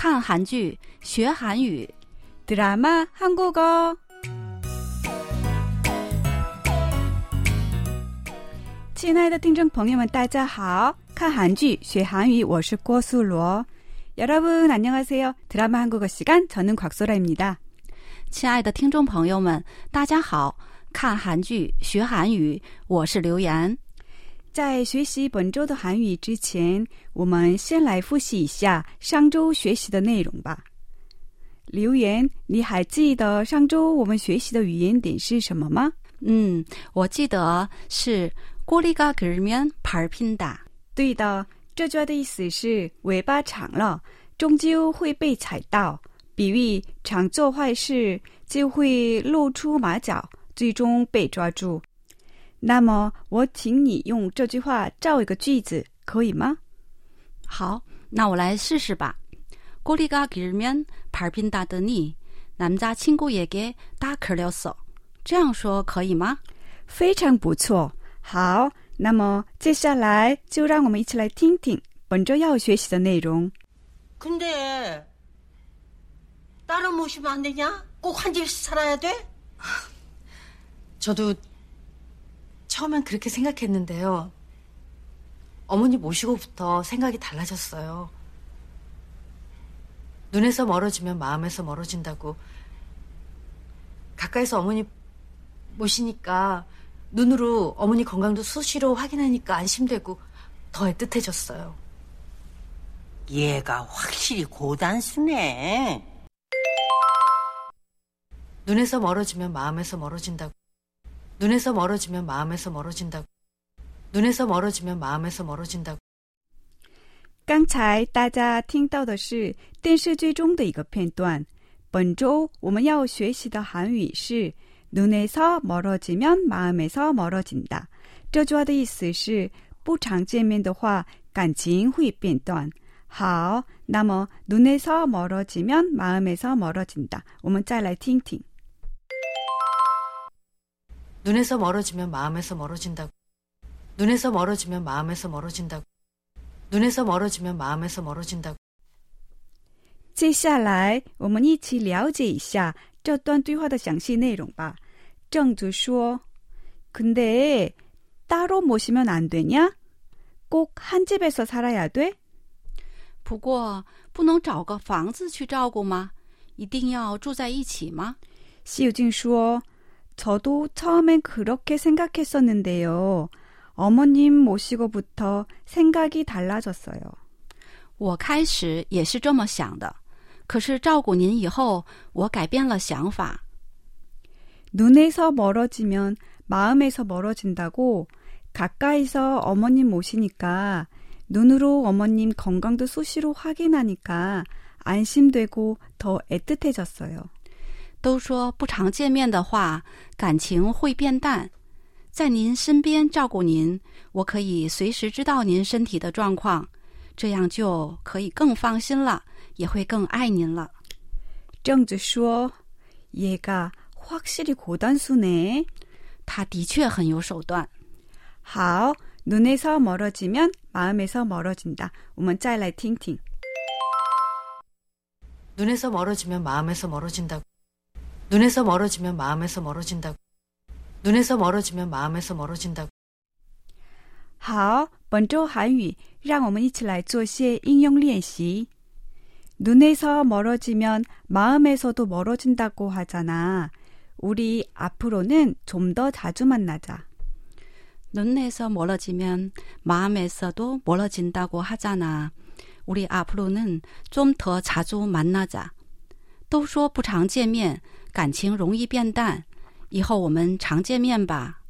看韩剧学韩语， 드라마 한국어. 亲爱的听众朋友们，大家好！看韩剧学韩语，我是郭素罗。여러분안녕하세요。 드라마 한국어 시간， 저는 곽소라입니다。 亲爱的听众朋友们，大家好！看韩剧学韩语，我是刘岩。 在学习本周的韩语之前，我们先来复习一下上周学习的内容吧。刘岩，你还记得上周我们学习的语言点是什么吗？嗯，我记得是꼬리가길면발핀다。 对的，这句话的意思是尾巴长了，终究会被踩到，比喻常做坏事就会露出马脚，最终被抓住。 那么，我请你用这句话造一个句子，可以吗？好，那我来试试吧。꼬리가길면발핀다더니남자친구에게다걸렸어。 这样说可以吗？非常不错。好，那么接下来就让我们一起来听听本周要学习的内容。 근데 딸을 모시면 안 되냐? 꼭 한 집에서 살아야 돼? 저도 처음엔 그렇게 생각했는데요. 어머니 모시고부터 생각이 달라졌어요. 눈에서 멀어지면 마음에서 멀어진다고. 가까이서 어머니 모시니까 눈으로 어머니 건강도 수시로 확인하니까 안심되고 더 애틋해졌어요. 얘가 확실히 고단수네. 눈에서 멀어지면 마음에서 멀어진다고. 눈에서 멀어지면 마음에서 멀어진다고. 눈에서 멀어지면 마음에서 멀어진다고. 刚才大家听到的是电视剧中的一个片段。本周我们要学习的韩语是“눈에서멀어지면마음에서멀어진다”。这句话的意思是不常见面的话，感情会变淡。好，那么“눈에서멀어지면마음에서멀어진다”，我们再来听听。 눈에서 멀어지면 마음에서 멀어진다고. 눈에서 멀어지면 마음에서 멀어진다고. 눈에서 멀어지면 마음에서 멀어진다고. 接下来，我们一起了解一下这段对话的详细内容吧。正子说：“근데따로모시면안되냐꼭한집에서살아야돼？” 不过，不能找个房子去照顾吗？一定要住在一起吗？ 시우진说：“ 저도처음엔그렇게생각했었는데요。 어머님 모시고부터 생각이 달라졌어요. 我开始也是这么想的，可是照顾您以后，我改变了想法。 눈에서 멀어지면 마음에서 멀어진다고 가까이서 어머님 모시니까 눈으로 어머님 건강도 수시로 확인하니까 안심되고 더 애틋해졌어요. 都说不常见面的话，感情会变淡。在您身边照顾您，我可以随时知道您身体的状况，这样就可以更放心了，也会更爱您了。 정주 说 얘가 확실히 고단수네. 他的确很有手段。 好, 눈에서 멀어지면 마음에서 멀어진다. 我们再来听听. 눈에서 멀어지면 마음에서 멀어진다고. 눈에서 멀어지면 마음에서 멀어진다고. 눈에서 멀어지면 마음에서 멀어진다고. 好，本周韩语，让我们一起来做些应用练习。눈에서멀어지면 마음에서도 멀어진다고 하잖아. 우리 앞으로는 좀 더 자주 만나자. 눈에서 멀어지면 마음에서도 멀어진다고 하잖아. 우리 앞으로는 좀 더 자주 만나자. 都说不常见面， 感情容易变淡。以后我们常见面吧。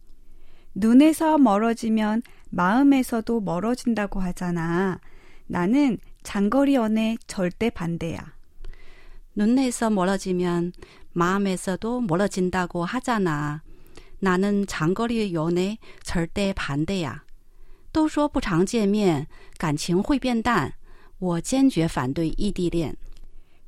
눈에서 멀어지면 마음에서도 멀어진다고 하잖아. 나는 장거리 연애 절대 반대야. 눈에서 멀어지면 마음에서도 멀어진다고 하잖아. 나는 장거리 연애 절대 반대야. 都说不常见面，感情会变淡。我坚决反对异地恋。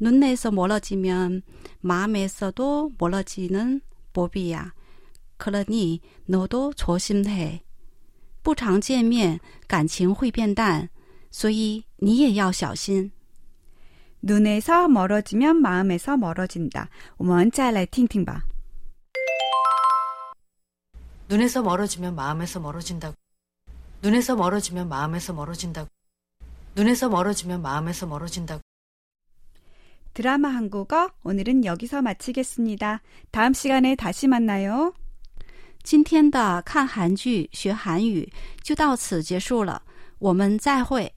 눈에서 멀어지면 마음에서도 멀어지는 법이야. 그러니 너도 조심해. 不常见面，感情会变淡，所以你也要小心。 눈에서 멀어지면 마음에서 멀어진다. 我们再来听听吧. 눈에서 멀어지면 마음에서 멀어진다고. 눈에서 멀어지면 마음에서 멀어진다고. 눈에서 멀어지면 마음에서 멀어진다고. 드라마 한국어 오늘은 여기서 마치겠습니다. 다음 시간에 다시 만나요. 今天的看韩剧学韩语就到此结束了，我们再会。